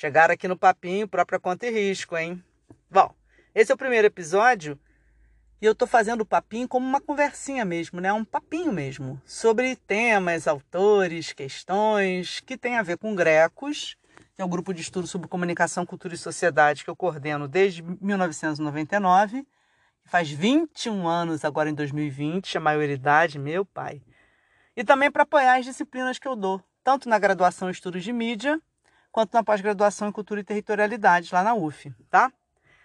Chegaram aqui no papinho própria conta e risco, hein? Bom, esse é o primeiro episódio e eu tô fazendo o papinho como uma conversinha mesmo, né? Um papinho mesmo, sobre temas, autores, questões que tem a ver com grecos, é o grupo de estudo sobre comunicação, cultura e sociedade que eu coordeno desde 1999. Faz 21 anos agora em 2020, a maioridade, meu pai. E também para apoiar as disciplinas que eu dou, tanto na graduação em Estudos de Mídia, quanto na pós-graduação em Cultura e Territorialidade, lá na UF, tá?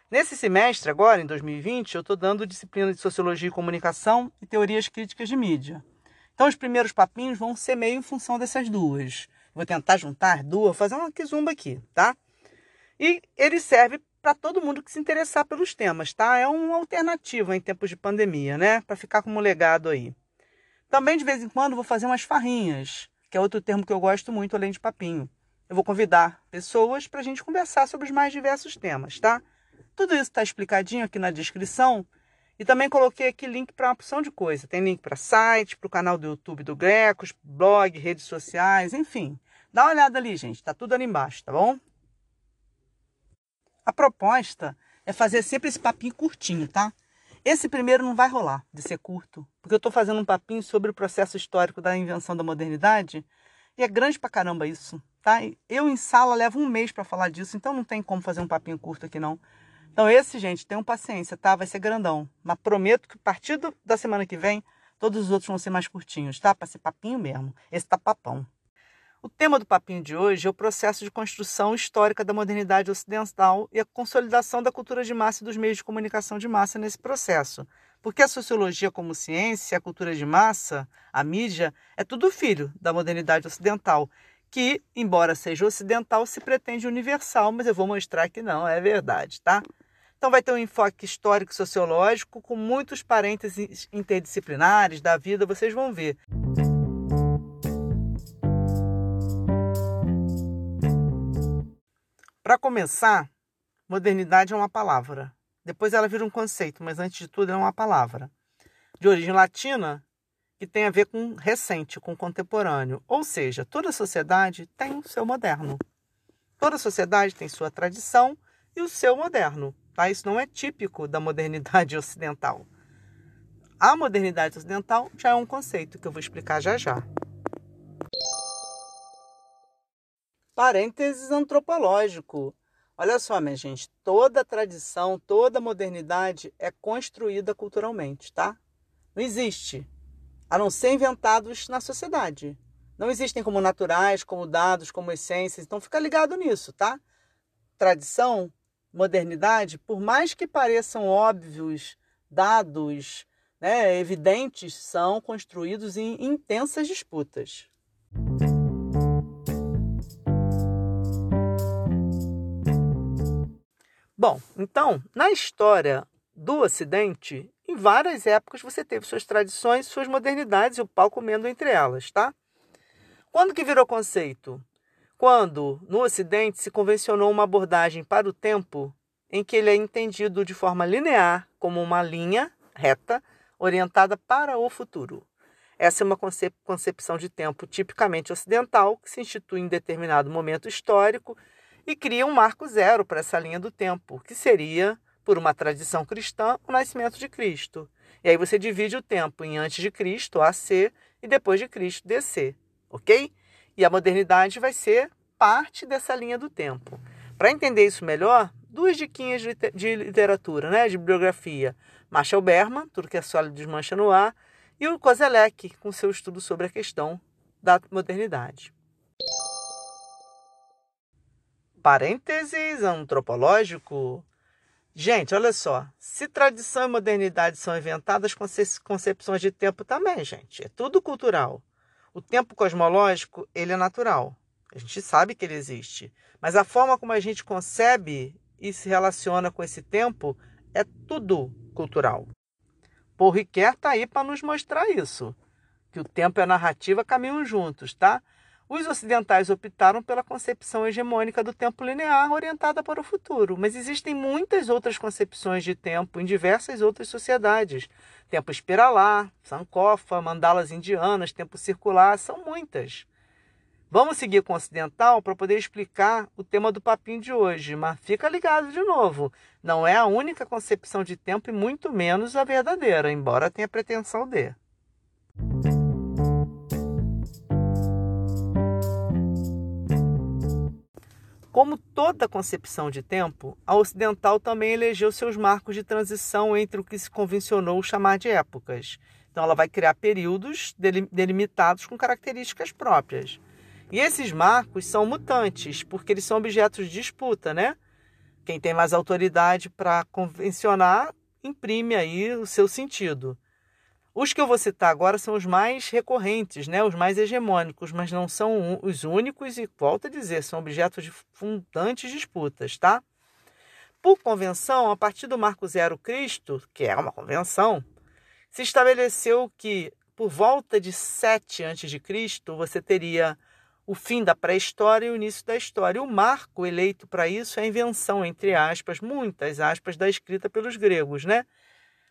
Nesse semestre, agora, em 2020, eu estou dando disciplina de Sociologia e Comunicação e Teorias Críticas de Mídia. Então, os primeiros papinhos vão ser meio em função dessas duas. Vou tentar juntar duas, fazer uma quizumba aqui, tá? E ele serve para todo mundo que se interessar pelos temas, tá? É uma alternativa em tempos de pandemia, né? Para ficar como legado aí. Também, de vez em quando, vou fazer umas farrinhas que é outro termo que eu gosto muito, além de papinho. Eu vou convidar pessoas para a gente conversar sobre os mais diversos temas, tá? Tudo isso está explicadinho aqui na descrição. E também coloquei aqui link para uma opção de coisa. Tem link para site, para o canal do YouTube do Grecos, blog, redes sociais, enfim. Dá uma olhada ali, gente. Tá tudo ali embaixo, tá bom? A proposta é fazer sempre esse papinho curtinho, tá? Esse primeiro não vai rolar de ser curto, porque eu estou fazendo um papinho sobre o processo histórico da invenção da modernidade e é grande pra caramba isso, tá? Eu em sala levo um mês para falar disso, então não tem como fazer um papinho curto aqui não. Então esse, gente, tenham paciência, tá? Vai ser grandão, mas prometo que a partir da semana que vem todos os outros vão ser mais curtinhos, tá? Para ser papinho mesmo. Esse tá papão. O tema do papinho de hoje é o processo de construção histórica da modernidade ocidental e a consolidação da cultura de massa e dos meios de comunicação de massa nesse processo. Porque a sociologia como ciência, a cultura de massa, a mídia, é tudo filho da modernidade ocidental, que, embora seja ocidental, se pretende universal, mas eu vou mostrar que não é verdade, tá? Então vai ter um enfoque histórico sociológico com muitos parênteses interdisciplinares da vida, vocês vão ver. Para começar, modernidade é uma palavra. Depois ela vira um conceito, mas antes de tudo é uma palavra. De origem latina, que tem a ver com recente, com contemporâneo. Ou seja, toda sociedade tem o seu moderno. Toda sociedade tem sua tradição e o seu moderno. Tá? Isso não é típico da modernidade ocidental. A modernidade ocidental já é um conceito que eu vou explicar já já. Parênteses antropológico. Olha só, minha gente, toda tradição, toda modernidade é construída culturalmente, tá? Não existe, a não ser inventados na sociedade. Não existem como naturais, como dados, como essências. Então fica ligado nisso, tá? Tradição, modernidade, por mais que pareçam óbvios, dados, né, evidentes, são construídos em intensas disputas. Bom, então, na história do Ocidente, em várias épocas você teve suas tradições, suas modernidades e o pau comendo entre elas, tá? Quando que virou conceito? Quando no Ocidente se convencionou uma abordagem para o tempo em que ele é entendido de forma linear, como uma linha reta orientada para o futuro. Essa é uma concepção de tempo tipicamente ocidental que se institui em determinado momento histórico e cria um marco zero para essa linha do tempo, que seria, por uma tradição cristã, o nascimento de Cristo. E aí você divide o tempo em antes de Cristo, AC, e depois de Cristo, DC, ok? E a modernidade vai ser parte dessa linha do tempo. Para entender isso melhor, duas diquinhas de literatura, né, de bibliografia. Marshall Berman, Tudo que é sólido desmancha no ar, e o Kozelek, com seu estudo sobre a questão da modernidade. Parênteses antropológico. Gente, olha só. Se tradição e modernidade são inventadas, concepções de tempo também, gente. É tudo cultural. O tempo cosmológico, ele é natural. A gente sabe que ele existe. Mas a forma como a gente concebe e se relaciona com esse tempo é tudo cultural. Ricoeur está aí para nos mostrar isso. Que o tempo e a narrativa caminham juntos, tá? Os ocidentais optaram pela concepção hegemônica do tempo linear orientada para o futuro, mas existem muitas outras concepções de tempo em diversas outras sociedades. Tempo espiralar, sankofa, mandalas indianas, tempo circular, são muitas. Vamos seguir com o ocidental para poder explicar o tema do papinho de hoje, mas fica ligado de novo. Não é a única concepção de tempo e muito menos a verdadeira, embora tenha pretensão de. Como toda concepção de tempo, a ocidental também elegeu seus marcos de transição entre o que se convencionou chamar de épocas. Então, ela vai criar períodos delimitados com características próprias. E esses marcos são mutantes, porque eles são objetos de disputa, né? Quem tem mais autoridade para convencionar imprime aí o seu sentido. Os que eu vou citar agora são os mais recorrentes, né? os mais hegemônicos, mas não são os únicos e, volto a dizer, são objetos de fundantes disputas. Tá? Por convenção, a partir do Marco Zero Cristo, que é uma convenção, se estabeleceu que por volta de 7 a.C. você teria o fim da pré-história e o início da história. O marco eleito para isso é a invenção, entre aspas, muitas aspas, da escrita pelos gregos, né?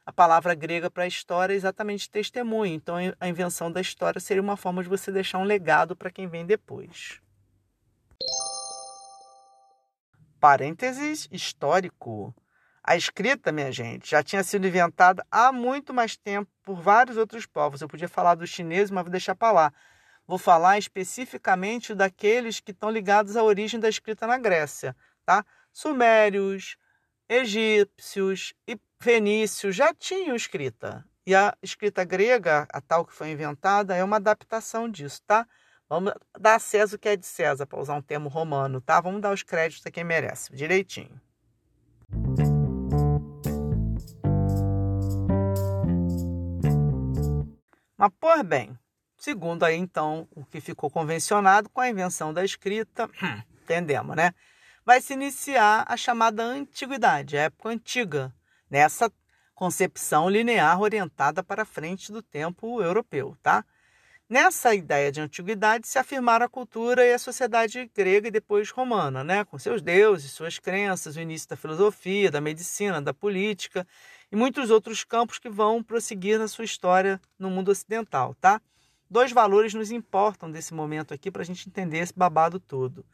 A palavra grega para história é exatamente testemunho. Então, a invenção da história seria uma forma de você deixar um legado para quem vem depois. Parênteses histórico. A escrita, minha gente, já tinha sido inventada há muito mais tempo por vários outros povos. Eu podia falar dos chineses, mas vou deixar para lá. Vou falar especificamente daqueles que estão ligados à origem da escrita na Grécia, tá? Sumérios, egípcios e fenícios já tinham escrita. E a escrita grega, a tal que foi inventada, é uma adaptação disso, tá? Vamos dar a César o que é de César, para usar um termo romano, tá? Vamos dar os créditos a quem merece, direitinho. Mas, por bem, segundo aí então o que ficou convencionado com a invenção da escrita, entendemos, né? Vai se iniciar a chamada antiguidade, a época antiga, nessa concepção linear orientada para frente do tempo europeu, tá? Nessa ideia de antiguidade se afirmaram a cultura e a sociedade grega e depois romana, né? com seus deuses, suas crenças, o início da filosofia, da medicina, da política e muitos outros campos que vão prosseguir na sua história no mundo ocidental. Tá? Dois valores nos importam desse momento aqui para a gente entender esse babado todo.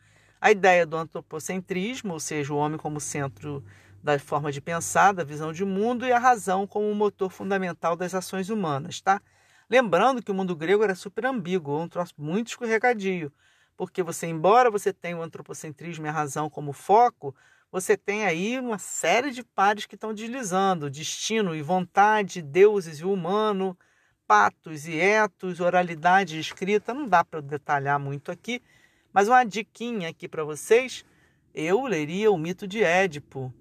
A ideia do antropocentrismo, ou seja, o homem como centro da forma de pensar, da visão de mundo e a razão como motor fundamental das ações humanas, tá? Lembrando que o mundo grego era super ambíguo, um troço muito escorregadio, porque você, embora você tenha o antropocentrismo e a razão como foco, você tem aí uma série de pares que estão deslizando, destino e vontade, deuses e humano, patos e etos, oralidade escrita, não dá para detalhar muito aqui, mas uma diquinha aqui para vocês, eu leria o mito de Édipo,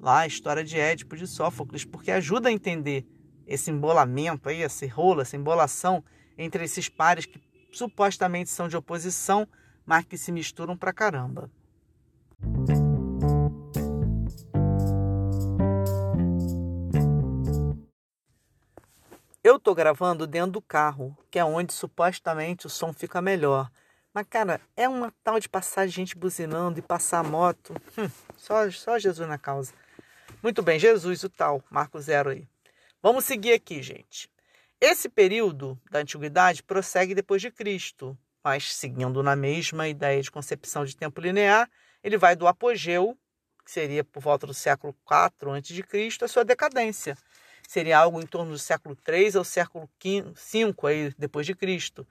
lá a história de Édipo de Sófocles, porque ajuda a entender esse embolamento aí, esse rolo, essa embolação entre esses pares que supostamente são de oposição, mas que se misturam pra caramba. Eu tô gravando dentro do carro, que é onde supostamente o som fica melhor. Mas, cara, é uma tal de passar gente buzinando e passar moto. Hum, só, só Jesus na causa. Muito bem, Jesus, o tal, Marco Zero aí. Vamos seguir aqui, gente. Esse período da antiguidade prossegue depois de Cristo, mas seguindo na mesma ideia de concepção de tempo linear, ele vai do apogeu, que seria por volta do século IV a.C., à sua decadência. Seria algo em torno do século III ao século V aí, depois de Cristo,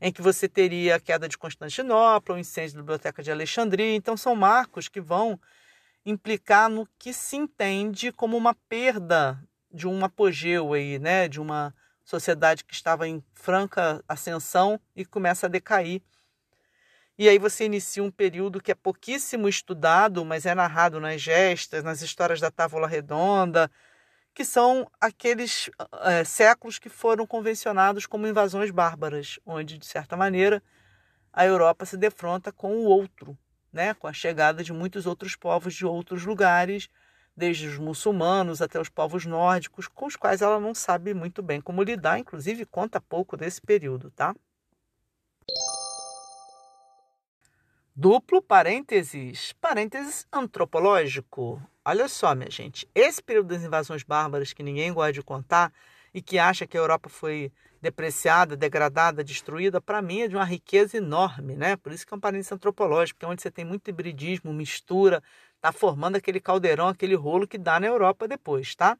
em que você teria a queda de Constantinopla, o incêndio da Biblioteca de Alexandria. Então são marcos que vão implicar no que se entende como uma perda de um apogeu aí, né, de uma sociedade que estava em franca ascensão e começa a decair. E aí você inicia um período que é pouquíssimo estudado, mas é narrado nas gestas, nas histórias da Távola Redonda, que são aqueles é, séculos que foram convencionados como invasões bárbaras, onde, de certa maneira, a Europa se defronta com o outro, né? com a chegada de muitos outros povos de outros lugares, desde os muçulmanos até os povos nórdicos, com os quais ela não sabe muito bem como lidar, inclusive conta pouco desse período, tá? Duplo parênteses, parênteses antropológico. Olha só, minha gente, esse período das invasões bárbaras que ninguém gosta de contar e que acha que a Europa foi depreciada, degradada, destruída, para mim é de uma riqueza enorme, né? Por isso que é um parênteses antropológico, que é onde você tem muito hibridismo, mistura, tá formando aquele caldeirão, aquele rolo que dá na Europa depois, tá?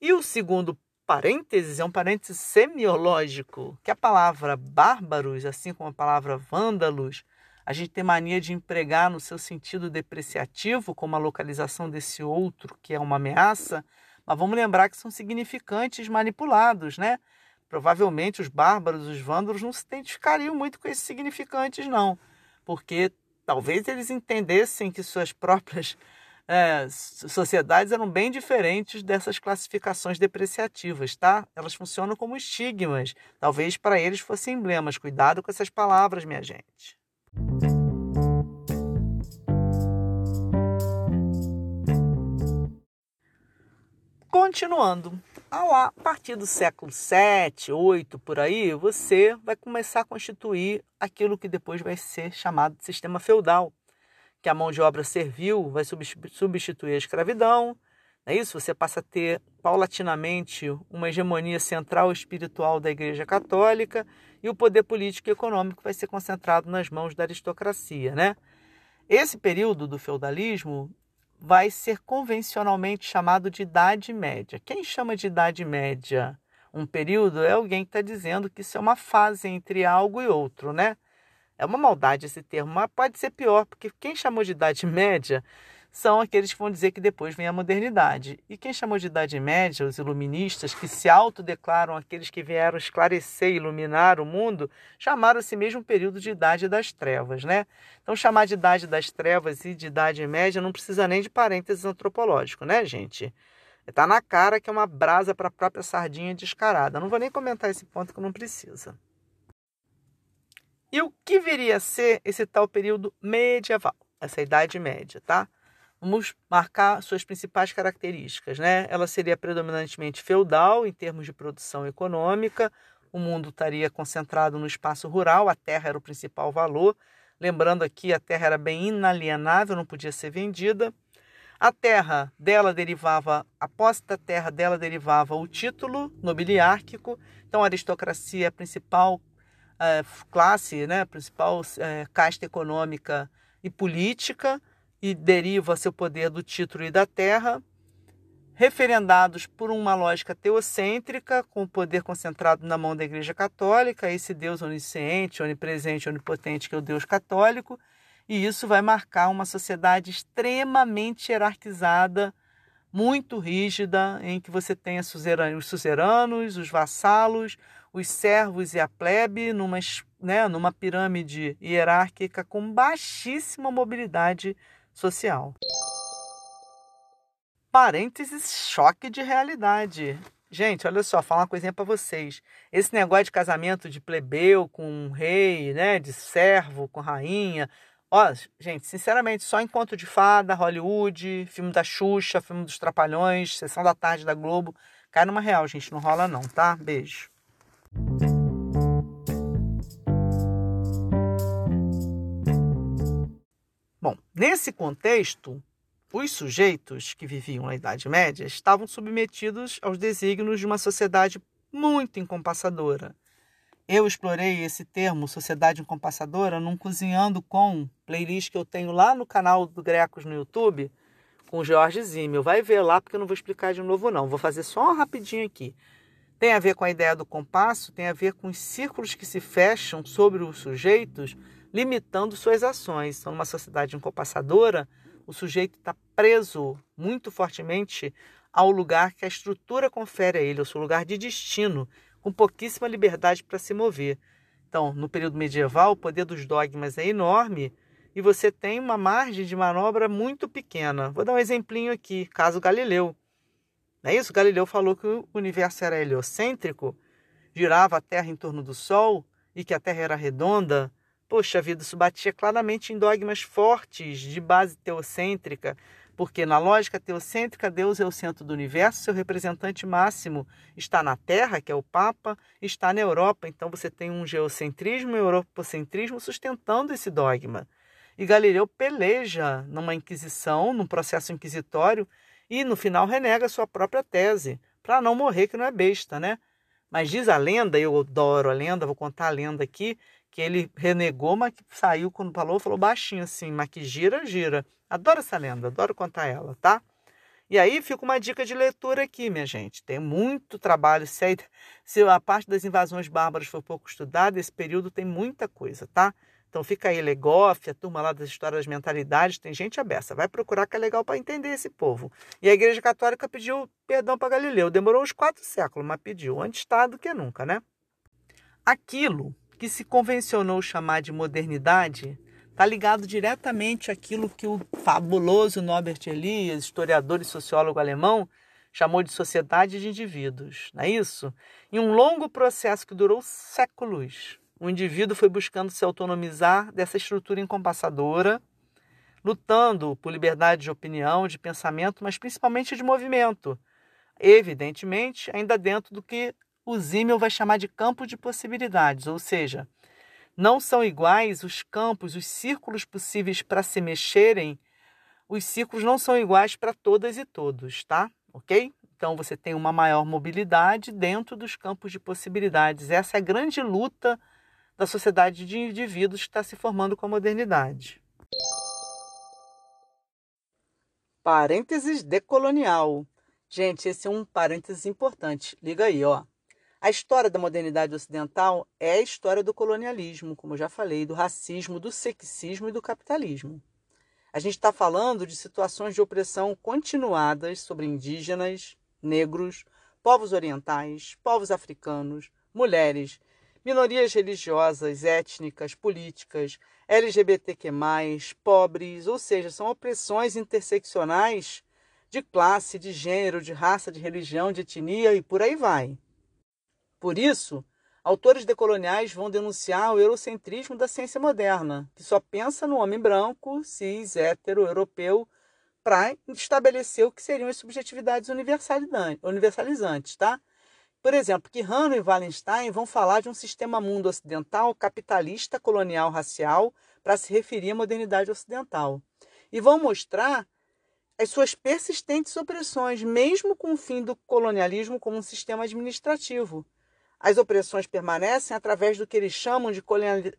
E o segundo parênteses é um parênteses semiológico, que a palavra bárbaros, assim como a palavra vândalos, a gente tem mania de empregar no seu sentido depreciativo, como a localização desse outro que é uma ameaça, mas vamos lembrar que são significantes manipulados, né? Provavelmente os bárbaros, os vândalos, não se identificariam muito com esses significantes, não, porque talvez eles entendessem que suas próprias é, sociedades eram bem diferentes dessas classificações depreciativas, tá? Elas funcionam como estigmas. Talvez para eles fossem emblemas. Cuidado com essas palavras, minha gente. Continuando, a partir do século 7, 8 por aí, você vai começar a constituir aquilo que depois vai ser chamado de sistema feudal, que a mão de obra servil vai substituir a escravidão. É isso? Você passa a ter paulatinamente uma hegemonia central espiritual da Igreja Católica e o poder político e econômico vai ser concentrado nas mãos da aristocracia, né? Esse período do feudalismo vai ser convencionalmente chamado de Idade Média. Quem chama de Idade Média um período é alguém que está dizendo que isso é uma fase entre algo e outro, né? É uma maldade esse termo, mas pode ser pior, porque quem chamou de Idade Média são aqueles que vão dizer que depois vem a modernidade. E quem chamou de Idade Média, os iluministas, que se autodeclaram aqueles que vieram esclarecer e iluminar o mundo, chamaram esse mesmo período de Idade das Trevas. Né? Então, chamar de Idade das Trevas e de Idade Média não precisa nem de parênteses antropológico, né, gente? Está na cara que é uma brasa para a própria sardinha descarada. Não vou nem comentar esse ponto que não precisa. E o que viria a ser esse tal período medieval, essa Idade Média, tá? Vamos marcar suas principais características. Né? Ela seria predominantemente feudal em termos de produção econômica, o mundo estaria concentrado no espaço rural, a terra era o principal valor. Lembrando aqui, a terra era bem inalienável, não podia ser vendida. A terra dela derivava, a posse da terra dela derivava o título nobiliárquico, então a aristocracia é a principal é, classe, né, a principal é, casta econômica e política e deriva seu poder do título e da terra, referendados por uma lógica teocêntrica, com o poder concentrado na mão da Igreja Católica, esse Deus onisciente, onipresente, onipotente, que é o Deus católico, e isso vai marcar uma sociedade extremamente hierarquizada, muito rígida, em que você tem os suzeranos, os vassalos, os servos e a plebe, numa, né, numa pirâmide hierárquica com baixíssima mobilidade social. Parênteses, choque de realidade. Gente, olha só, falar uma coisinha para vocês. Esse negócio de casamento de plebeu com um rei, né, de servo com rainha. Ó, gente, sinceramente, só encontro de fada, Hollywood, filme da Xuxa, filme dos Trapalhões, sessão da tarde da Globo. Cai numa real, gente, não rola não, tá? Beijo. Bom, nesse contexto, os sujeitos que viviam na Idade Média estavam submetidos aos desígnios de uma sociedade muito encompassadora. Eu explorei esse termo, sociedade encompassadora, num Cozinhando com, playlist que eu tenho lá no canal do Grecos no YouTube, com o Jorge Zimmel. Vai ver lá, porque eu não vou explicar de novo, não. Vou fazer só um rapidinho aqui. Tem a ver com a ideia do compasso, tem a ver com os círculos que se fecham sobre os sujeitos limitando suas ações. Então, numa sociedade encompassadora, o sujeito está preso muito fortemente ao lugar que a estrutura confere a ele, ao seu lugar de destino, com pouquíssima liberdade para se mover. Então, no período medieval, o poder dos dogmas é enorme e você tem uma margem de manobra muito pequena. Vou dar um exemplinho aqui, caso Galileu. Não é isso? Galileu falou que o universo era heliocêntrico, girava a Terra em torno do Sol e que a Terra era redonda, Poxa vida, isso batia claramente em dogmas fortes de base teocêntrica, porque na lógica teocêntrica, Deus é o centro do universo, seu representante máximo está na Terra, que é o Papa, está na Europa. Então você tem um geocentrismo e um europocentrismo sustentando esse dogma. E Galileu peleja numa inquisição, num processo inquisitório, e no final renega sua própria tese, para não morrer que não é besta, né? Mas diz a lenda, eu adoro a lenda, vou contar a lenda aqui, que ele renegou, mas que saiu quando falou, falou baixinho assim, mas que gira, gira. Adoro essa lenda, adoro contar ela, tá? E aí fica uma dica de leitura aqui, minha gente. Tem muito trabalho. Se a parte das invasões bárbaras for pouco estudada, esse período tem muita coisa, tá? Então fica aí Legoff, a turma lá das histórias das mentalidades, tem gente aberta. Vai procurar que é legal para entender esse povo. E a Igreja Católica pediu perdão para Galileu. Demorou uns quatro séculos, mas pediu. Antes está do que nunca, né? Aquilo que se convencionou chamar de modernidade está ligado diretamente àquilo que o fabuloso Norbert Elias, historiador e sociólogo alemão, chamou de sociedade de indivíduos, não é isso? Em um longo processo que durou séculos, o indivíduo foi buscando se autonomizar dessa estrutura encompassadora, lutando por liberdade de opinião, de pensamento, mas principalmente de movimento. Evidentemente, ainda dentro do que o Zimmel vai chamar de campo de possibilidades, ou seja, não são iguais os campos, os círculos possíveis para se mexerem, os círculos não são iguais para todas e todos, tá? Ok? Então você tem uma maior mobilidade dentro dos campos de possibilidades. Essa é a grande luta da sociedade de indivíduos que está se formando com a modernidade. Parênteses decolonial. Gente, esse é um parênteses importante. Liga aí, ó. A história da modernidade ocidental é a história do colonialismo, como eu já falei, do racismo, do sexismo e do capitalismo. A gente está falando de situações de opressão continuadas sobre indígenas, negros, povos orientais, povos africanos, mulheres, minorias religiosas, étnicas, políticas, LGBTQ, pobres, ou seja, são opressões interseccionais de classe, de gênero, de raça, de religião, de etnia e por aí vai. Por isso, autores decoloniais vão denunciar o eurocentrismo da ciência moderna, que só pensa no homem branco, cis, hétero, europeu, para estabelecer o que seriam as subjetividades universalizantes, tá? Por exemplo, que Hanno e Wallenstein vão falar de um sistema mundo ocidental capitalista, colonial, racial, para se referir à modernidade ocidental. E vão mostrar as suas persistentes opressões, mesmo com o fim do colonialismo como um sistema administrativo. As opressões permanecem através do que eles chamam de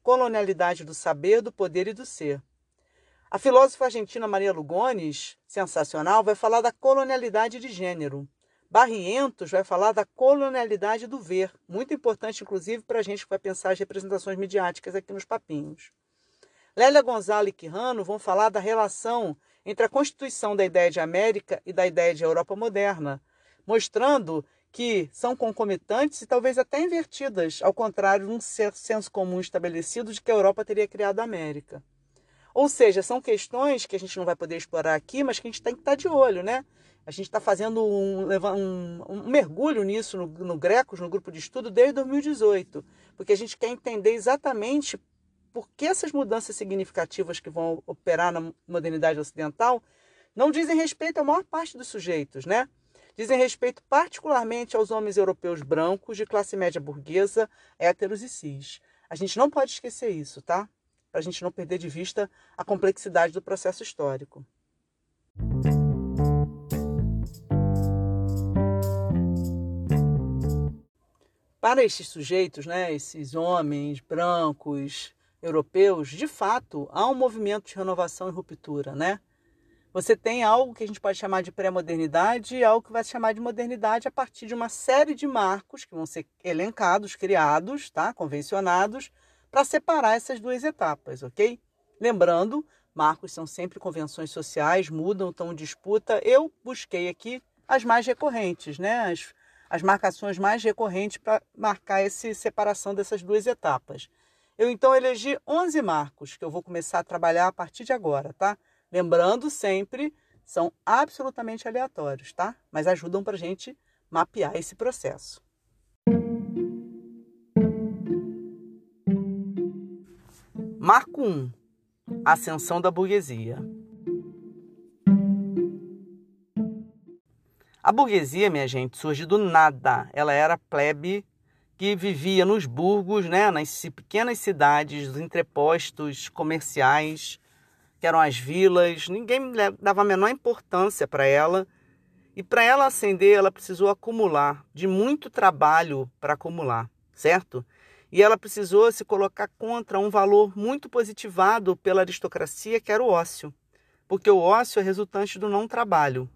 colonialidade do saber, do poder e do ser. A filósofa argentina Maria Lugones, sensacional, vai falar da colonialidade de gênero. Barrientos vai falar da colonialidade do ver, muito importante, inclusive, para a gente que vai pensar as representações midiáticas aqui nos papinhos. Lélia Gonzalez e Quirrano vão falar da relação entre a constituição da ideia de América e da ideia de Europa moderna, mostrando que são concomitantes e talvez até invertidas, ao contrário de um senso comum estabelecido de que a Europa teria criado a América. Ou seja, são questões que a gente não vai poder explorar aqui, mas que a gente tem que estar de olho, né? A gente está fazendo um, um, um, mergulho nisso no, no Grecos, no grupo de estudo, desde 2018, porque a gente quer entender exatamente por que essas mudanças significativas que vão operar na modernidade ocidental não dizem respeito à maior parte dos sujeitos, né? Dizem respeito particularmente aos homens europeus brancos de classe média burguesa, héteros e cis. A gente não pode esquecer isso, tá? Para a gente não perder de vista a complexidade do processo histórico. Para estes sujeitos, né, esses homens brancos europeus, de fato, há um movimento de renovação e ruptura, né? Você tem algo que a gente pode chamar de pré-modernidade e algo que vai se chamar de modernidade a partir de uma série de marcos que vão ser elencados, criados, tá? convencionados, para separar essas duas etapas, ok? Lembrando, marcos são sempre convenções sociais, mudam, estão em disputa. Eu busquei aqui as mais recorrentes, né? As as marcações mais recorrentes para marcar essa separação dessas duas etapas. Eu então elegi 11 marcos que eu vou começar a trabalhar a partir de agora, tá? Lembrando sempre, são absolutamente aleatórios, tá? Mas ajudam para a gente mapear esse processo. Marco 1. Ascensão da burguesia. A burguesia, minha gente, surge do nada. Ela era plebe que vivia nos burgos, né, nas pequenas cidades, os entrepostos comerciais, que eram as vilas. Ninguém dava a menor importância para ela. E para ela ascender, ela precisou acumular, de muito trabalho para acumular, certo? E ela precisou se colocar contra um valor muito positivado pela aristocracia, que era o ócio. Porque o ócio é resultante do não trabalho.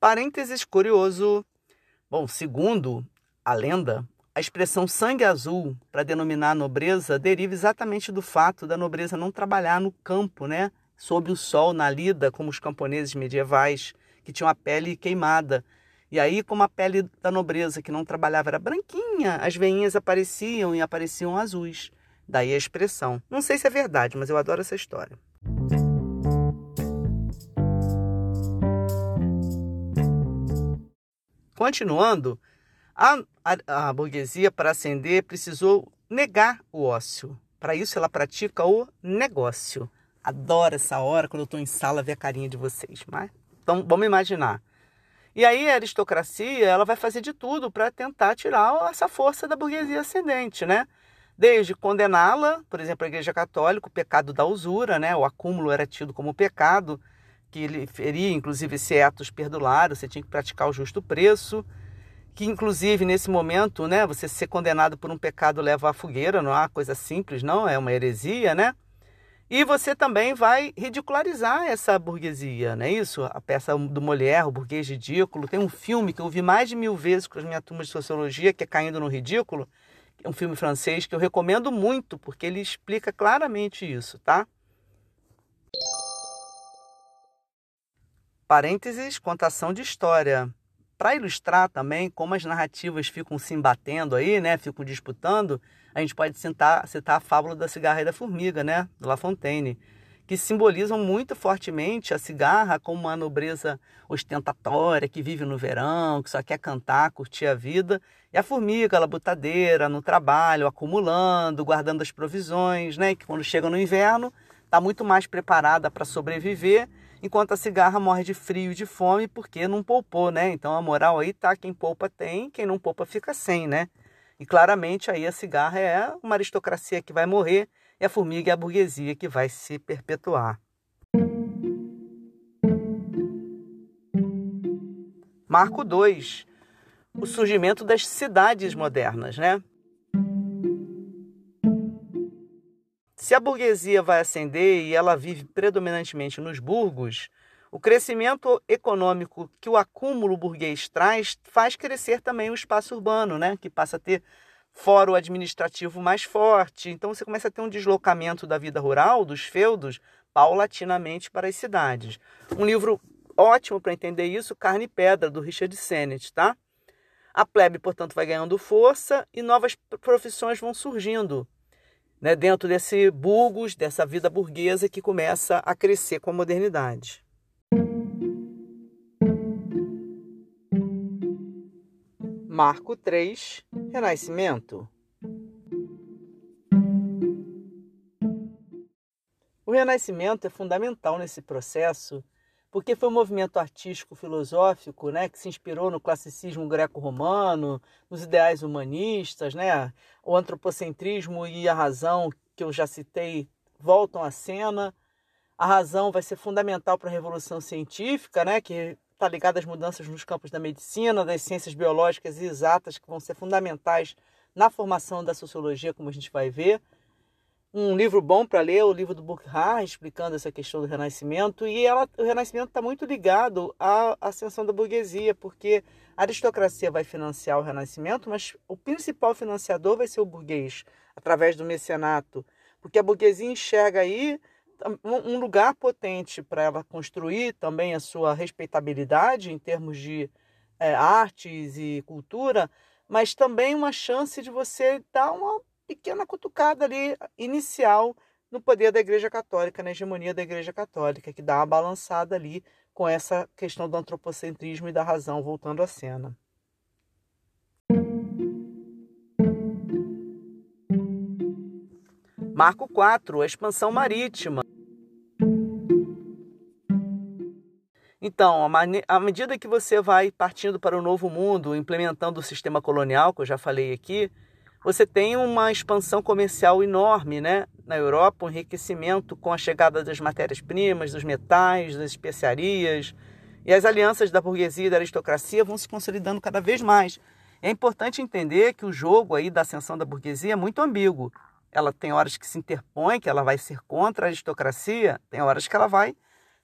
Parênteses curioso. Bom, segundo a lenda, a expressão sangue azul para denominar a nobreza deriva exatamente do fato da nobreza não trabalhar no campo, né? Sob o sol, na lida, como os camponeses medievais, que tinham a pele queimada e aí, como a pele da nobreza que não trabalhava era branquinha, as veinhas apareciam e apareciam azuis. Daí a expressão. Não sei se é verdade, mas eu adoro essa história. Continuando, a, a, a burguesia, para ascender, precisou negar o ócio. Para isso, ela pratica o negócio. Adoro essa hora quando eu estou em sala ver a carinha de vocês. Mas, então, vamos imaginar. E aí a aristocracia ela vai fazer de tudo para tentar tirar essa força da burguesia ascendente, né? Desde condená-la, por exemplo, a Igreja Católica, o pecado da usura, né? O acúmulo era tido como pecado, que ele feria, inclusive, esse etos perdulário, você tinha que praticar o justo preço, que inclusive nesse momento, né, você ser condenado por um pecado leva à fogueira, não é uma coisa simples, não, é uma heresia, né? E você também vai ridicularizar essa burguesia, não é isso? A peça do Molière, o burguês ridículo. Tem um filme que eu vi mais de mil vezes com as minhas turmas de sociologia, que é Caindo no Ridículo. É um filme francês que eu recomendo muito, porque ele explica claramente isso, tá? Parênteses, contação de história. Para ilustrar também como as narrativas ficam se embatendo aí, né? Ficam disputando, a gente pode citar, citar a fábula da cigarra e da formiga, né, do La Fontaine, que simbolizam muito fortemente a cigarra como uma nobreza ostentatória que vive no verão, que só quer cantar, curtir a vida, e a formiga, a labutadeira, no trabalho, acumulando, guardando as provisões, né, que quando chega no inverno está muito mais preparada para sobreviver, enquanto a cigarra morre de frio e de fome porque não poupou, né? Então a moral aí tá quem poupa tem, quem não poupa fica sem, né? E claramente aí a cigarra é uma aristocracia que vai morrer e a formiga é a burguesia que vai se perpetuar. Marco 2. O surgimento das cidades modernas, né? Se a burguesia vai ascender e ela vive predominantemente nos burgos, o crescimento econômico que o acúmulo burguês traz faz crescer também o espaço urbano, né? que passa a ter fórum administrativo mais forte. Então você começa a ter um deslocamento da vida rural, dos feudos, paulatinamente para as cidades. Um livro ótimo para entender isso, Carne e Pedra, do Richard Sennett, tá? A plebe, portanto, vai ganhando força e novas profissões vão surgindo né, dentro desse burgos, dessa vida burguesa que começa a crescer com a modernidade. Marco 3, Renascimento. O Renascimento é fundamental nesse processo porque foi um movimento artístico filosófico né, que se inspirou no classicismo greco-romano, nos ideais humanistas, né, o antropocentrismo e a razão, que eu já citei, voltam à cena. A razão vai ser fundamental para a revolução científica, né, que está ligada às mudanças nos campos da medicina, das ciências biológicas e exatas, que vão ser fundamentais na formação da sociologia, como a gente vai ver. Um livro bom para ler o livro do Burkhardt, explicando essa questão do Renascimento. E ela, o Renascimento está muito ligado à ascensão da burguesia, porque a aristocracia vai financiar o Renascimento, mas o principal financiador vai ser o burguês, através do mecenato. Porque a burguesia enxerga aí um lugar potente para ela construir também a sua respeitabilidade em termos de é, artes e cultura, mas também uma chance de você dar uma pequena cutucada ali inicial no poder da Igreja Católica, na hegemonia da Igreja Católica, que dá uma balançada ali com essa questão do antropocentrismo e da razão voltando à cena. Marco 4, a expansão marítima. Então, à medida que você vai partindo para o novo mundo, implementando o sistema colonial, que eu já falei aqui, você tem uma expansão comercial enorme né? na Europa, um enriquecimento com a chegada das matérias-primas, dos metais, das especiarias, e as alianças da burguesia e da aristocracia vão se consolidando cada vez mais. É importante entender que o jogo aí da ascensão da burguesia é muito ambíguo. Ela tem horas que se interpõe, que ela vai ser contra a aristocracia, tem horas que ela vai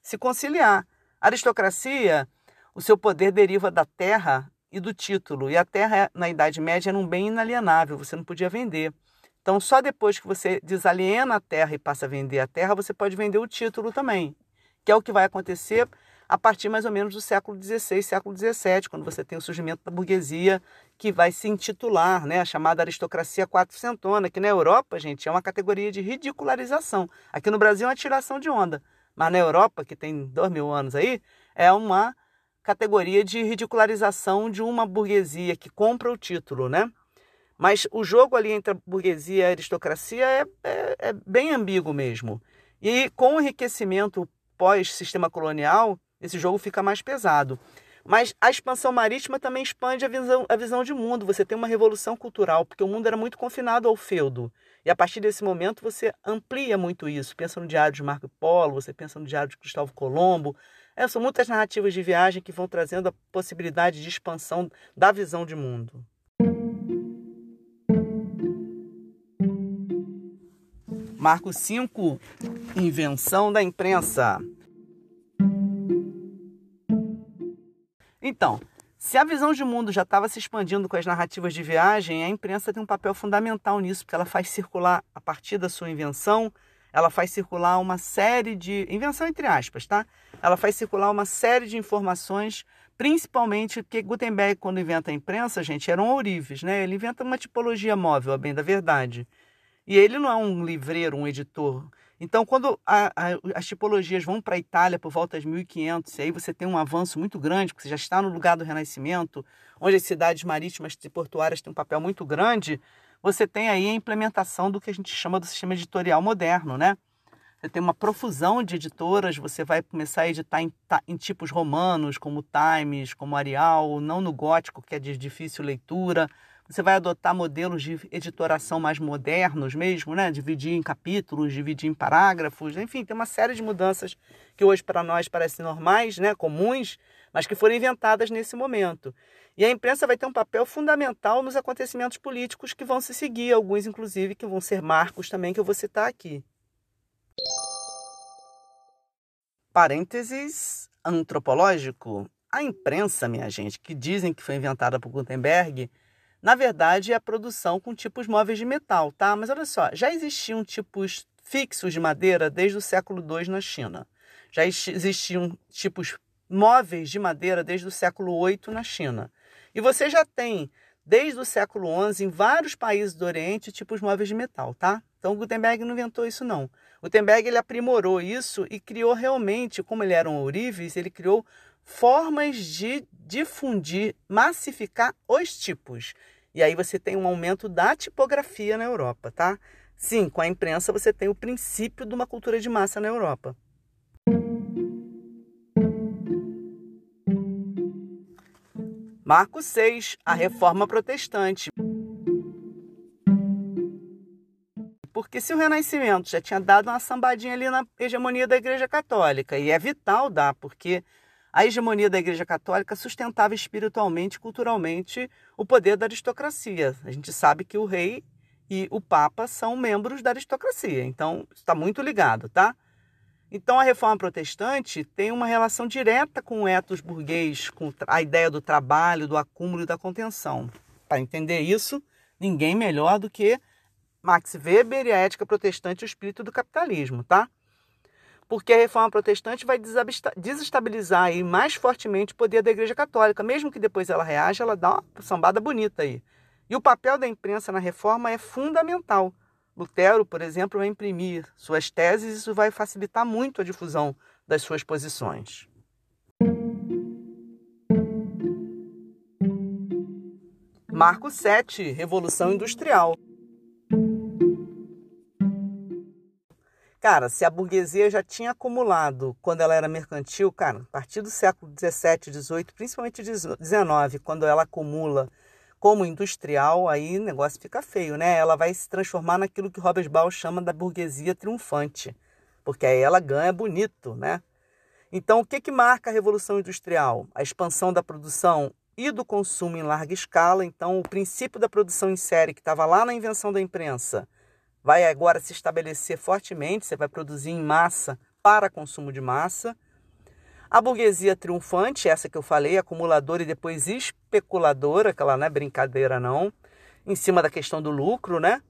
se conciliar. A aristocracia, o seu poder deriva da terra e do título, e a terra na Idade Média era um bem inalienável, você não podia vender. Então, só depois que você desaliena a terra e passa a vender a terra, você pode vender o título também, que é o que vai acontecer a partir mais ou menos do século XVI, século XVII, quando você tem o surgimento da burguesia que vai se intitular, né, a chamada aristocracia quatrocentona, que na Europa, gente, é uma categoria de ridicularização. Aqui no Brasil é uma tiração de onda. Mas na Europa, que tem dois mil anos aí, é uma categoria de ridicularização de uma burguesia que compra o título, né? Mas o jogo ali entre a burguesia e a aristocracia é, é, é bem ambíguo mesmo. E com o enriquecimento pós-sistema colonial, esse jogo fica mais pesado. Mas a expansão marítima também expande a visão, a visão de mundo. Você tem uma revolução cultural, porque o mundo era muito confinado ao feudo. E a partir desse momento você amplia muito isso. Pensa no Diário de Marco Polo, você pensa no Diário de Cristóvão Colombo. É, são muitas narrativas de viagem que vão trazendo a possibilidade de expansão da visão de mundo. Marco 5, invenção da imprensa. Então, se a visão de mundo já estava se expandindo com as narrativas de viagem, a imprensa tem um papel fundamental nisso, porque ela faz circular, a partir da sua invenção, ela faz circular uma série de. Invenção entre aspas, tá? Ela faz circular uma série de informações, principalmente porque Gutenberg, quando inventa a imprensa, gente, eram ourives, né? Ele inventa uma tipologia móvel, a bem da verdade. E ele não é um livreiro, um editor. Então, quando a, a, as tipologias vão para a Itália por volta de 1500, e aí você tem um avanço muito grande, porque você já está no lugar do Renascimento, onde as cidades marítimas e portuárias têm um papel muito grande, você tem aí a implementação do que a gente chama do sistema editorial moderno, né? Você tem uma profusão de editoras, você vai começar a editar em, em tipos romanos, como Times, como Arial, não no gótico, que é de difícil leitura, você vai adotar modelos de editoração mais modernos mesmo, né? Dividir em capítulos, dividir em parágrafos, enfim, tem uma série de mudanças que hoje para nós parecem normais, né? Comuns, mas que foram inventadas nesse momento. E a imprensa vai ter um papel fundamental nos acontecimentos políticos que vão se seguir, alguns inclusive que vão ser marcos também que eu vou citar aqui. Parênteses antropológico. A imprensa, minha gente, que dizem que foi inventada por Gutenberg, na verdade, é a produção com tipos móveis de metal, tá? Mas olha só, já existiam tipos fixos de madeira desde o século II na China. Já existiam tipos móveis de madeira desde o século VIII na China. E você já tem, desde o século XI, em vários países do Oriente, tipos móveis de metal, tá? Então, Gutenberg não inventou isso, não. Gutenberg ele aprimorou isso e criou realmente, como ele eram ourives, ele criou formas de difundir, massificar os tipos. E aí você tem um aumento da tipografia na Europa, tá? Sim, com a imprensa você tem o princípio de uma cultura de massa na Europa. Marco 6, a reforma protestante. Porque se o Renascimento já tinha dado uma sambadinha ali na hegemonia da Igreja Católica, e é vital dar, porque a hegemonia da Igreja Católica sustentava espiritualmente e culturalmente o poder da aristocracia. A gente sabe que o rei e o papa são membros da aristocracia, então está muito ligado, tá? Então a reforma protestante tem uma relação direta com o ethos burguês, com a ideia do trabalho, do acúmulo e da contenção. Para entender isso, ninguém melhor do que Max Weber e a ética protestante e o espírito do capitalismo, tá? porque a reforma protestante vai desestabilizar aí mais fortemente o poder da Igreja Católica. Mesmo que depois ela reaja, ela dá uma sambada bonita aí. E o papel da imprensa na reforma é fundamental. Lutero, por exemplo, vai imprimir suas teses e isso vai facilitar muito a difusão das suas posições. Marco 7, Revolução Industrial. Cara, se a burguesia já tinha acumulado quando ela era mercantil, cara, a partir do século XVII, XVIII, principalmente XIX, quando ela acumula como industrial, aí o negócio fica feio, né? Ela vai se transformar naquilo que Robert Ball chama da burguesia triunfante, porque aí ela ganha bonito, né? Então, o que, que marca a Revolução Industrial? A expansão da produção e do consumo em larga escala. Então, o princípio da produção em série, que estava lá na invenção da imprensa, vai agora se estabelecer fortemente. Você vai produzir em massa para consumo de massa. A burguesia triunfante, essa que eu falei, acumuladora e depois especuladora, aquela não é brincadeira não, em cima da questão do lucro, né?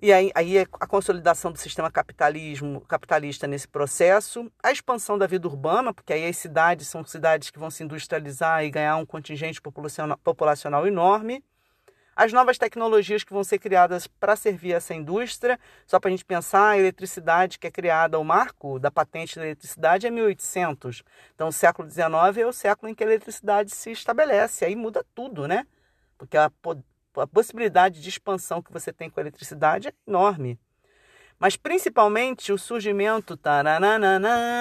E aí, aí a consolidação do sistema capitalismo, capitalista nesse processo, a expansão da vida urbana, porque aí as cidades são cidades que vão se industrializar e ganhar um contingente populacional, populacional enorme, as novas tecnologias que vão ser criadas para servir essa indústria, só para a gente pensar, a eletricidade que é criada, o marco da patente da eletricidade é 1800. Então, o século XIX é o século em que a eletricidade se estabelece, aí muda tudo, né? Porque a a possibilidade de expansão que você tem com a eletricidade é enorme. Mas principalmente o surgimento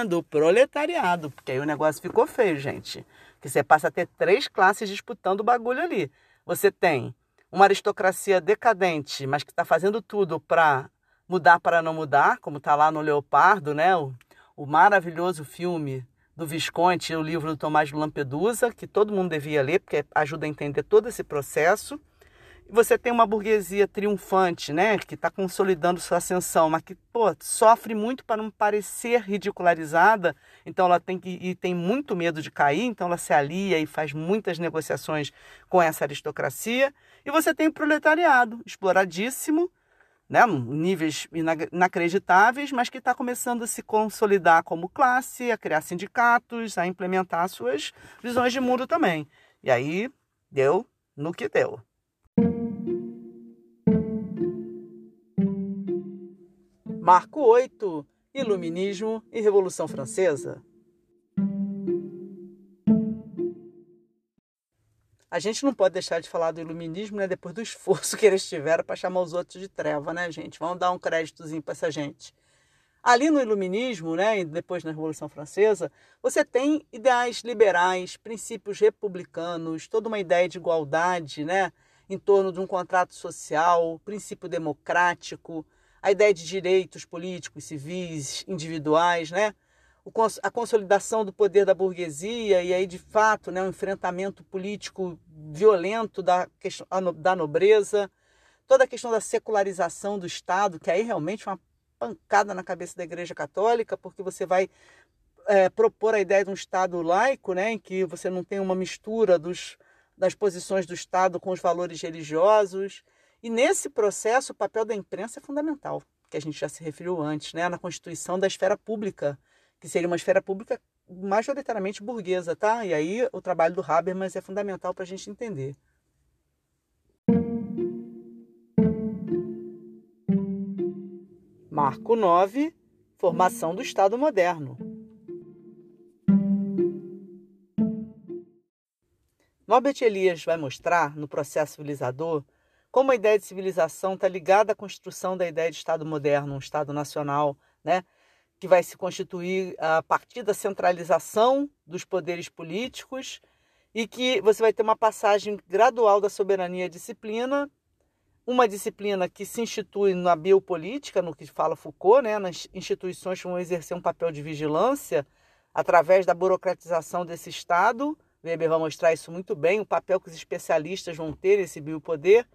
do proletariado, porque aí o negócio ficou feio, gente. Que você passa a ter três classes disputando o bagulho ali. Você tem uma aristocracia decadente, mas que está fazendo tudo para mudar para não mudar, como está lá no Leopardo, né? O, o maravilhoso filme do Visconde, o livro do Tomás de Lampedusa, que todo mundo devia ler, porque ajuda a entender todo esse processo. Você tem uma burguesia triunfante, né, que está consolidando sua ascensão, mas que pô, sofre muito para não parecer ridicularizada, então ela tem que e tem muito medo de cair, então ela se alia e faz muitas negociações com essa aristocracia. E você tem o proletariado, exploradíssimo, né, níveis inacreditáveis, mas que está começando a se consolidar como classe, a criar sindicatos, a implementar suas visões de mundo também. E aí deu no que deu. Marco 8 Iluminismo e Revolução Francesa. A gente não pode deixar de falar do iluminismo, né? Depois do esforço que eles tiveram para chamar os outros de treva, né, gente? Vamos dar um créditozinho para essa gente. Ali no iluminismo, né, e depois na Revolução Francesa, você tem ideais liberais, princípios republicanos, toda uma ideia de igualdade, né, em torno de um contrato social, princípio democrático, a ideia de direitos políticos, civis, individuais, né? a consolidação do poder da burguesia e aí de fato né, um enfrentamento político violento da, questão, da nobreza, toda a questão da secularização do Estado, que aí realmente é uma pancada na cabeça da Igreja Católica, porque você vai é, propor a ideia de um Estado laico, né, em que você não tem uma mistura dos, das posições do Estado com os valores religiosos. E nesse processo, o papel da imprensa é fundamental, que a gente já se referiu antes, né? na constituição da esfera pública, que seria uma esfera pública majoritariamente burguesa, tá? E aí o trabalho do Habermas é fundamental para a gente entender. Marco 9 Formação do Estado moderno. Norbert Elias vai mostrar, no processo civilizador, como a ideia de civilização está ligada à construção da ideia de Estado moderno, um Estado nacional, né? que vai se constituir a partir da centralização dos poderes políticos e que você vai ter uma passagem gradual da soberania à disciplina, uma disciplina que se institui na biopolítica, no que fala Foucault, né? nas instituições que vão exercer um papel de vigilância através da burocratização desse Estado. Weber vai mostrar isso muito bem, o papel que os especialistas vão ter esse biopoder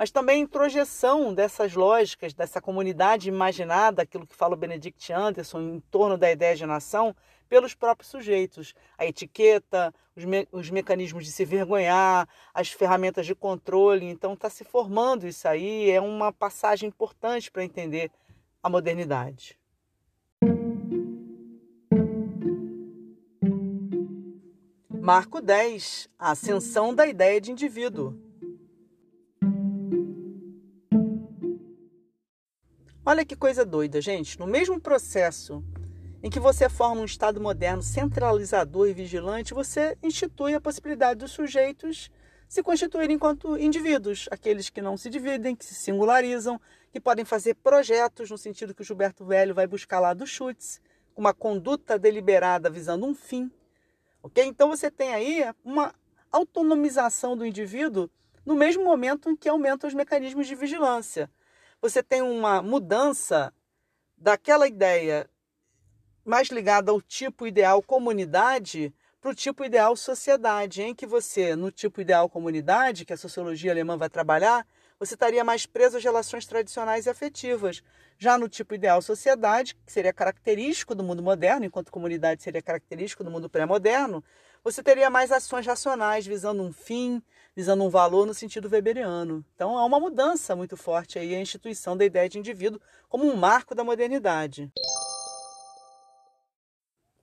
mas também introjeção dessas lógicas, dessa comunidade imaginada, aquilo que fala o Benedict Anderson, em torno da ideia de nação, pelos próprios sujeitos. A etiqueta, os, me os mecanismos de se vergonhar, as ferramentas de controle. Então, está se formando isso aí, é uma passagem importante para entender a modernidade. Marco 10 A ascensão da ideia de indivíduo. Olha que coisa doida, gente. No mesmo processo em que você forma um Estado moderno centralizador e vigilante, você institui a possibilidade dos sujeitos se constituírem enquanto indivíduos, aqueles que não se dividem, que se singularizam, que podem fazer projetos no sentido que o Gilberto Velho vai buscar lá do Schutz, com uma conduta deliberada visando um fim. Ok? Então você tem aí uma autonomização do indivíduo no mesmo momento em que aumentam os mecanismos de vigilância. Você tem uma mudança daquela ideia mais ligada ao tipo ideal comunidade para o tipo ideal sociedade, em que você, no tipo ideal comunidade, que a sociologia alemã vai trabalhar, você estaria mais preso às relações tradicionais e afetivas. Já no tipo ideal sociedade, que seria característico do mundo moderno, enquanto comunidade seria característico do mundo pré-moderno, você teria mais ações racionais, visando um fim, visando um valor no sentido weberiano. Então há uma mudança muito forte aí a instituição da ideia de indivíduo como um marco da modernidade.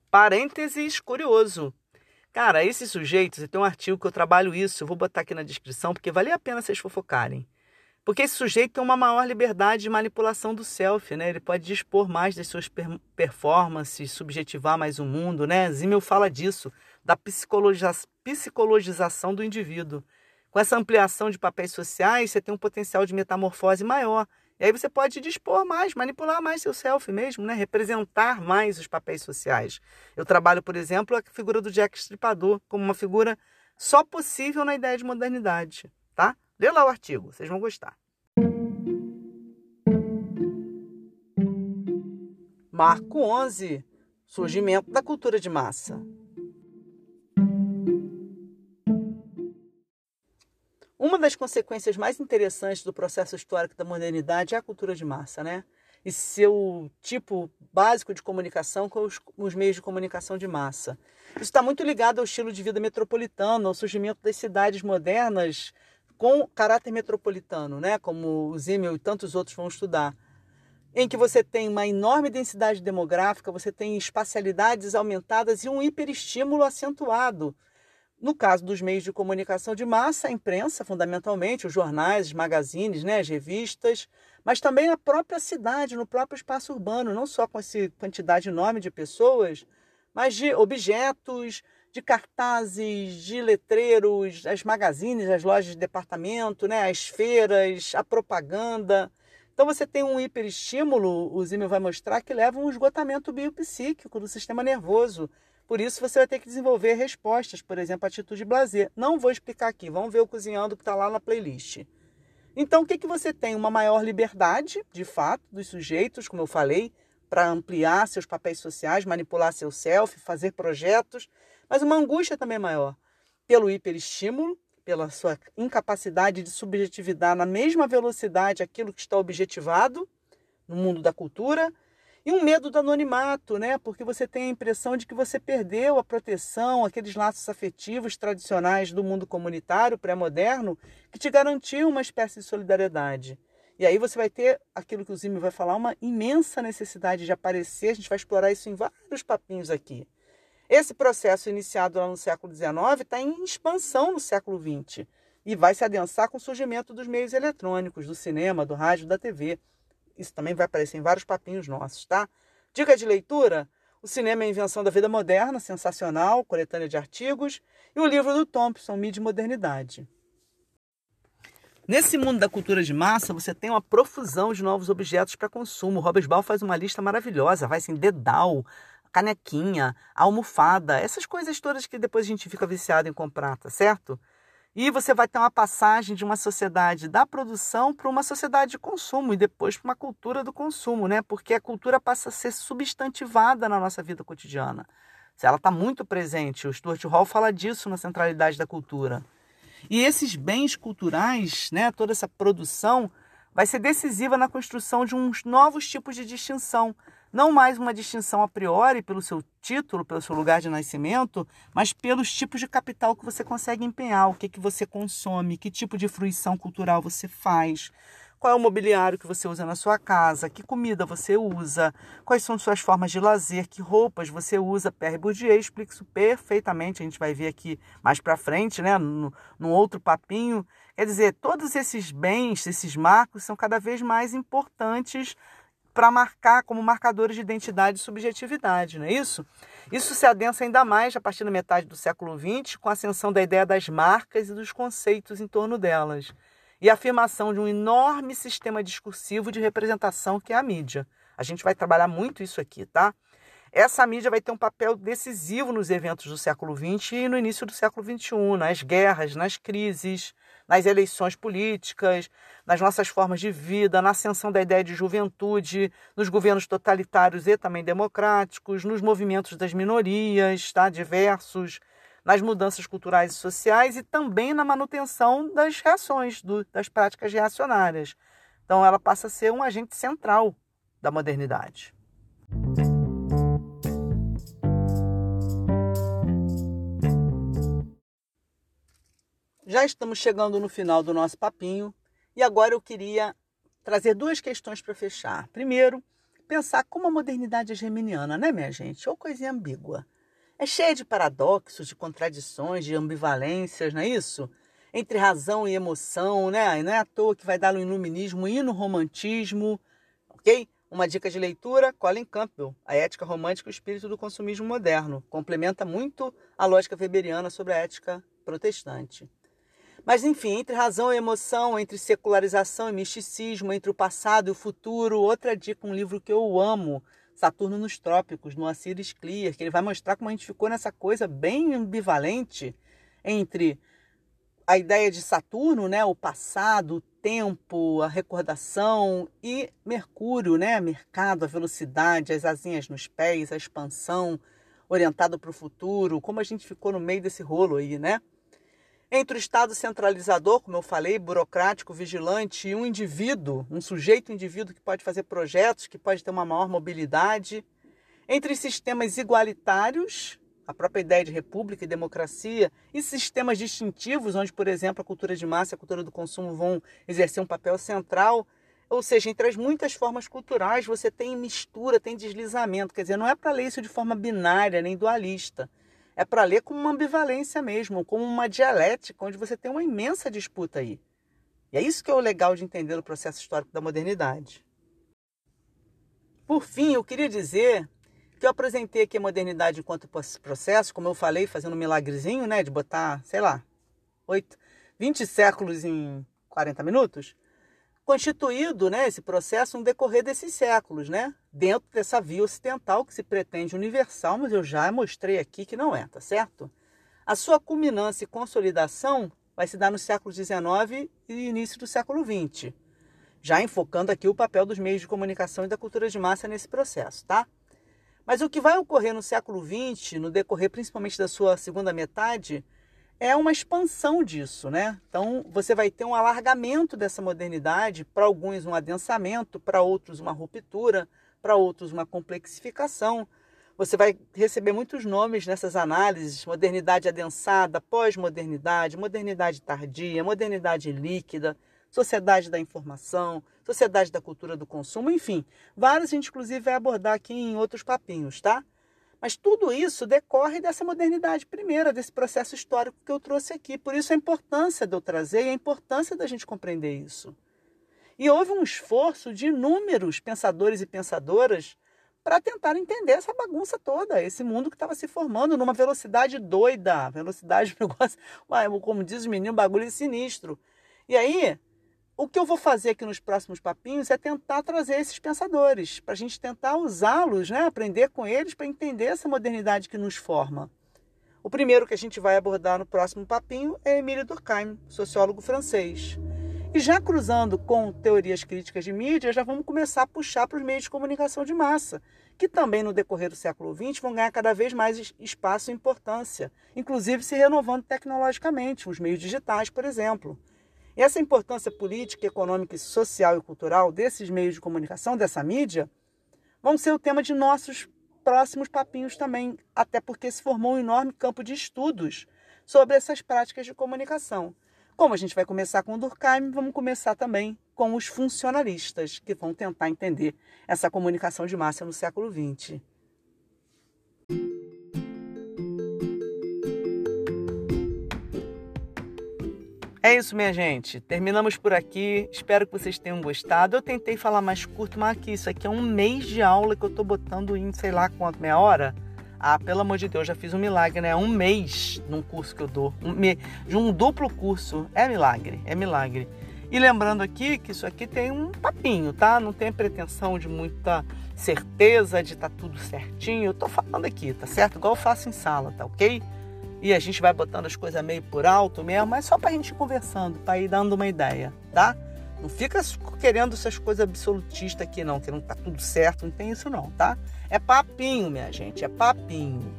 Parênteses curioso. Cara, esses sujeitos, tem um artigo que eu trabalho isso, eu vou botar aqui na descrição, porque vale a pena vocês fofocarem. Porque esse sujeito tem uma maior liberdade de manipulação do self, né? Ele pode dispor mais das suas performances, subjetivar mais o mundo, né? Zimmel fala disso, da psicologização do indivíduo. Com essa ampliação de papéis sociais, você tem um potencial de metamorfose maior. E aí você pode dispor mais, manipular mais seu self mesmo, né? representar mais os papéis sociais. Eu trabalho, por exemplo, a figura do Jack Stripador como uma figura só possível na ideia de modernidade. Tá? Lê lá o artigo, vocês vão gostar. Marco 11. Surgimento da cultura de massa. Uma das consequências mais interessantes do processo histórico da modernidade é a cultura de massa, né? E seu tipo básico de comunicação com os, os meios de comunicação de massa. Isso está muito ligado ao estilo de vida metropolitano, ao surgimento das cidades modernas com caráter metropolitano, né? Como o Zimmel e tantos outros vão estudar em que você tem uma enorme densidade demográfica, você tem espacialidades aumentadas e um hiperestímulo acentuado. No caso dos meios de comunicação de massa, a imprensa, fundamentalmente, os jornais, os magazines, né, as revistas, mas também a própria cidade, no próprio espaço urbano, não só com essa quantidade enorme de pessoas, mas de objetos, de cartazes, de letreiros, as magazines, as lojas de departamento, né, as feiras, a propaganda. Então você tem um hiperestímulo, o Zimmer vai mostrar, que leva a um esgotamento biopsíquico do sistema nervoso, por isso você vai ter que desenvolver respostas, por exemplo, atitude blazer. Não vou explicar aqui, vamos ver o cozinhando que está lá na playlist. Então, o que, que você tem? Uma maior liberdade, de fato, dos sujeitos, como eu falei, para ampliar seus papéis sociais, manipular seu self, fazer projetos, mas uma angústia também maior, pelo hiperestímulo, pela sua incapacidade de subjetividade na mesma velocidade aquilo que está objetivado no mundo da cultura e um medo do anonimato, né? Porque você tem a impressão de que você perdeu a proteção, aqueles laços afetivos tradicionais do mundo comunitário pré-moderno que te garantiam uma espécie de solidariedade. E aí você vai ter aquilo que o Zimmer vai falar, uma imensa necessidade de aparecer. A gente vai explorar isso em vários papinhos aqui. Esse processo iniciado lá no século XIX está em expansão no século XX e vai se adensar com o surgimento dos meios eletrônicos, do cinema, do rádio, da TV. Isso também vai aparecer em vários papinhos nossos, tá? Dica de leitura: O Cinema é a Invenção da Vida Moderna, sensacional, coletânea de artigos, e o livro do Thompson, Mídia e Modernidade. Nesse mundo da cultura de massa, você tem uma profusão de novos objetos para consumo. O Ball faz uma lista maravilhosa, vai assim, dedal, canequinha, almofada, essas coisas todas que depois a gente fica viciado em comprar, tá certo? E você vai ter uma passagem de uma sociedade da produção para uma sociedade de consumo e depois para uma cultura do consumo, né? Porque a cultura passa a ser substantivada na nossa vida cotidiana. Ela está muito presente. O Stuart Hall fala disso na centralidade da cultura. E esses bens culturais, né, toda essa produção, vai ser decisiva na construção de uns novos tipos de distinção não mais uma distinção a priori pelo seu título, pelo seu lugar de nascimento, mas pelos tipos de capital que você consegue empenhar, o que, que você consome, que tipo de fruição cultural você faz, qual é o mobiliário que você usa na sua casa, que comida você usa, quais são suas formas de lazer, que roupas você usa. Pierre Bourdieu explica isso perfeitamente, a gente vai ver aqui mais para frente, né, no, no outro papinho. Quer dizer, todos esses bens, esses marcos são cada vez mais importantes para marcar como marcadores de identidade e subjetividade, não é isso? Isso se adensa ainda mais a partir da metade do século XX, com a ascensão da ideia das marcas e dos conceitos em torno delas, e a afirmação de um enorme sistema discursivo de representação que é a mídia. A gente vai trabalhar muito isso aqui, tá? Essa mídia vai ter um papel decisivo nos eventos do século XX e no início do século XXI, nas guerras, nas crises, nas eleições políticas, nas nossas formas de vida, na ascensão da ideia de juventude, nos governos totalitários e também democráticos, nos movimentos das minorias, tá? diversos, nas mudanças culturais e sociais e também na manutenção das reações, do, das práticas reacionárias. Então, ela passa a ser um agente central da modernidade. Já estamos chegando no final do nosso papinho e agora eu queria trazer duas questões para fechar. Primeiro, pensar como a modernidade é geminiana, né, minha gente? Ou coisinha ambígua. É cheia de paradoxos, de contradições, de ambivalências, não é isso? Entre razão e emoção, né? E não é à toa que vai dar no iluminismo e no romantismo, ok? Uma dica de leitura, Colin Campbell, A Ética Romântica e o Espírito do Consumismo Moderno. Complementa muito a lógica weberiana sobre a ética protestante. Mas, enfim, entre razão e emoção, entre secularização e misticismo, entre o passado e o futuro, outra dica, um livro que eu amo, Saturno nos Trópicos, no Aciris Clear, que ele vai mostrar como a gente ficou nessa coisa bem ambivalente entre a ideia de Saturno, né, o passado, o tempo, a recordação e Mercúrio, né, mercado, a velocidade, as asinhas nos pés, a expansão orientada para o futuro, como a gente ficou no meio desse rolo aí, né? Entre o Estado centralizador, como eu falei, burocrático, vigilante, e um indivíduo, um sujeito indivíduo que pode fazer projetos, que pode ter uma maior mobilidade, entre sistemas igualitários, a própria ideia de república e democracia, e sistemas distintivos, onde, por exemplo, a cultura de massa e a cultura do consumo vão exercer um papel central, ou seja, entre as muitas formas culturais você tem mistura, tem deslizamento, quer dizer, não é para ler isso de forma binária nem dualista é para ler com uma ambivalência mesmo, como uma dialética, onde você tem uma imensa disputa aí. E é isso que é o legal de entender o processo histórico da modernidade. Por fim, eu queria dizer que eu apresentei aqui a modernidade enquanto processo, como eu falei, fazendo um milagrezinho, né, de botar, sei lá, 8, 20 séculos em 40 minutos constituído né, esse processo no decorrer desses séculos, né, dentro dessa via ocidental que se pretende universal, mas eu já mostrei aqui que não é, tá certo? A sua culminância e consolidação vai se dar no século XIX e início do século XX, já enfocando aqui o papel dos meios de comunicação e da cultura de massa nesse processo, tá? Mas o que vai ocorrer no século XX, no decorrer principalmente da sua segunda metade, é uma expansão disso, né? Então você vai ter um alargamento dessa modernidade, para alguns um adensamento, para outros uma ruptura, para outros uma complexificação. Você vai receber muitos nomes nessas análises: modernidade adensada, pós-modernidade, modernidade tardia, modernidade líquida, sociedade da informação, sociedade da cultura do consumo, enfim, vários a gente inclusive vai abordar aqui em outros papinhos, tá? Mas tudo isso decorre dessa modernidade primeira, desse processo histórico que eu trouxe aqui. Por isso a importância de eu trazer e a importância da gente compreender isso. E houve um esforço de inúmeros pensadores e pensadoras para tentar entender essa bagunça toda, esse mundo que estava se formando numa velocidade doida, velocidade, negócio, como diz o menino, bagulho sinistro. E aí, o que eu vou fazer aqui nos próximos papinhos é tentar trazer esses pensadores, para a gente tentar usá-los, né? aprender com eles para entender essa modernidade que nos forma. O primeiro que a gente vai abordar no próximo papinho é Emílio Durkheim, sociólogo francês. E já cruzando com teorias críticas de mídia, já vamos começar a puxar para os meios de comunicação de massa, que também no decorrer do século XX vão ganhar cada vez mais espaço e importância, inclusive se renovando tecnologicamente, os meios digitais, por exemplo. Essa importância política, econômica, social e cultural desses meios de comunicação, dessa mídia, vão ser o tema de nossos próximos papinhos também, até porque se formou um enorme campo de estudos sobre essas práticas de comunicação. Como a gente vai começar com Durkheim, vamos começar também com os funcionalistas, que vão tentar entender essa comunicação de massa no século XX. É isso, minha gente. Terminamos por aqui. Espero que vocês tenham gostado. Eu tentei falar mais curto, mas aqui, isso aqui é um mês de aula que eu tô botando em sei lá quanto, meia hora. Ah, pelo amor de Deus, já fiz um milagre, né? Um mês num curso que eu dou. Um, de um duplo curso. É milagre, é milagre. E lembrando aqui que isso aqui tem um papinho, tá? Não tem pretensão de muita certeza de estar tá tudo certinho. Eu tô falando aqui, tá certo? Igual eu faço em sala, tá ok? E a gente vai botando as coisas meio por alto mesmo, mas só pra gente ir conversando, pra ir dando uma ideia, tá? Não fica querendo essas coisas absolutistas aqui não, que não tá tudo certo, não tem isso não, tá? É papinho, minha gente, é papinho.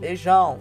Beijão.